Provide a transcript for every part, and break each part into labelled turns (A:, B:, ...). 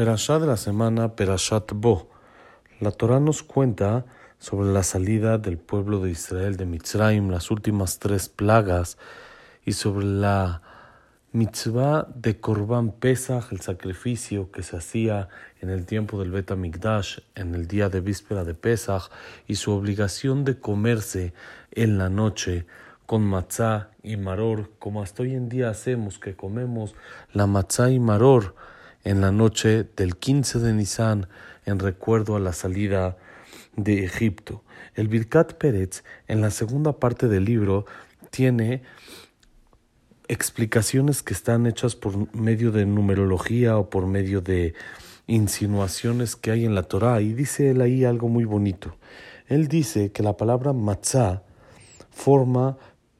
A: Perashá de la semana, Perashat Bo. La Torah nos cuenta sobre la salida del pueblo de Israel de Mitzrayim, las últimas tres plagas, y sobre la mitzvah de Korban Pesach, el sacrificio que se hacía en el tiempo del Bet Mikdash, en el día de víspera de Pesach, y su obligación de comerse en la noche con matzá y maror, como hasta hoy en día hacemos, que comemos la matzá y maror en la noche del 15 de Nisan en recuerdo a la salida de Egipto. El Birkat Pérez en la segunda parte del libro tiene explicaciones que están hechas por medio de numerología o por medio de insinuaciones que hay en la Torá y dice él ahí algo muy bonito. Él dice que la palabra matzah forma,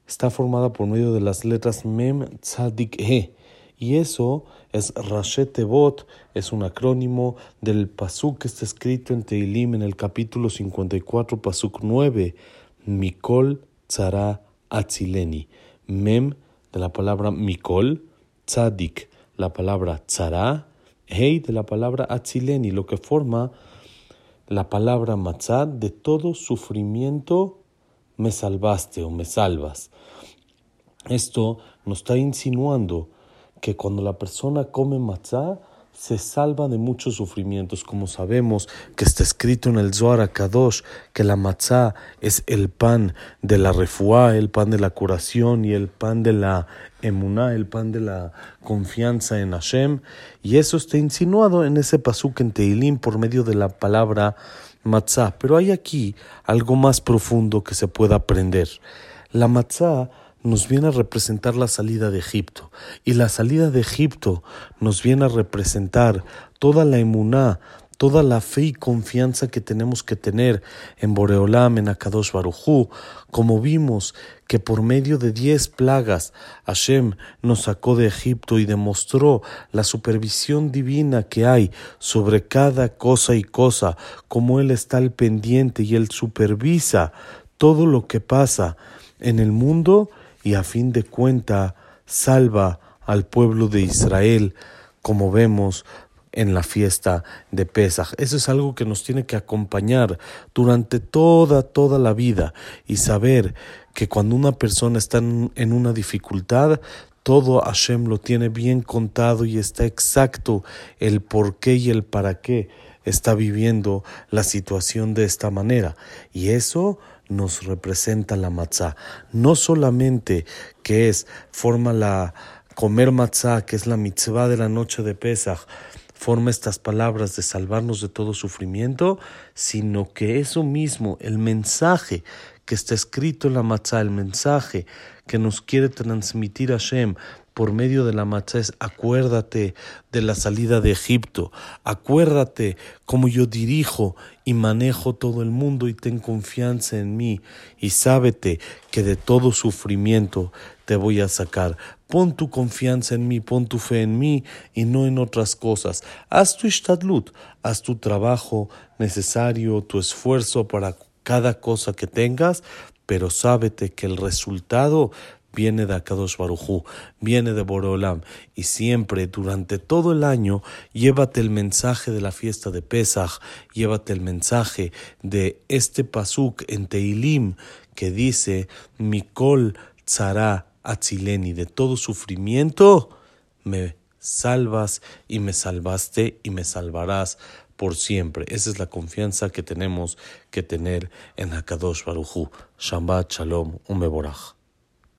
A: está formada por medio de las letras mem, tzadik, he y eso es Rashet Tevot, es un acrónimo del Pasuk que está escrito en Teilim en el capítulo 54, Pasuk 9, Mikol Tzara Atzileni. Mem de la palabra Mikol, Tzadik, la palabra Tzara, Hei de la palabra Atzileni, lo que forma la palabra Matzad de todo sufrimiento me salvaste o me salvas. Esto nos está insinuando que cuando la persona come matzá, se salva de muchos sufrimientos, como sabemos que está escrito en el Zohar Kadosh que la matzá es el pan de la refuá, el pan de la curación y el pan de la emuná, el pan de la confianza en Hashem, y eso está insinuado en ese pasuk en Teilim por medio de la palabra matzá. Pero hay aquí algo más profundo que se pueda aprender. La matzá nos viene a representar la salida de Egipto. Y la salida de Egipto nos viene a representar toda la emuná, toda la fe y confianza que tenemos que tener en Boreolam, en Akadosh Barujú, como vimos que por medio de diez plagas Hashem nos sacó de Egipto y demostró la supervisión divina que hay sobre cada cosa y cosa, como Él está al pendiente y Él supervisa todo lo que pasa en el mundo y a fin de cuenta salva al pueblo de Israel, como vemos en la fiesta de Pesach. Eso es algo que nos tiene que acompañar durante toda, toda la vida y saber que cuando una persona está en una dificultad, todo Hashem lo tiene bien contado y está exacto el por qué y el para qué está viviendo la situación de esta manera. Y eso nos representa la matzá. No solamente que es, forma la comer matzá, que es la mitzvah de la noche de Pesach, forma estas palabras de salvarnos de todo sufrimiento, sino que eso mismo, el mensaje que está escrito en la matzá, el mensaje que nos quiere transmitir Hashem por medio de la matzá es acuérdate de la salida de Egipto, acuérdate cómo yo dirijo y manejo todo el mundo y ten confianza en mí y sábete que de todo sufrimiento te voy a sacar. Pon tu confianza en mí, pon tu fe en mí y no en otras cosas. Haz tu ishtadlut, haz tu trabajo necesario, tu esfuerzo para cada cosa que tengas, pero sábete que el resultado viene de Akadosh Barujú, viene de Borolam, y siempre durante todo el año llévate el mensaje de la fiesta de Pesach, llévate el mensaje de este pasuk en Teilim que dice Mikol tzara atzileni, de todo sufrimiento me salvas y me salvaste y me salvarás por siempre. Esa es la confianza que tenemos que tener en Akadosh Barujú. Shabbat Shalom, un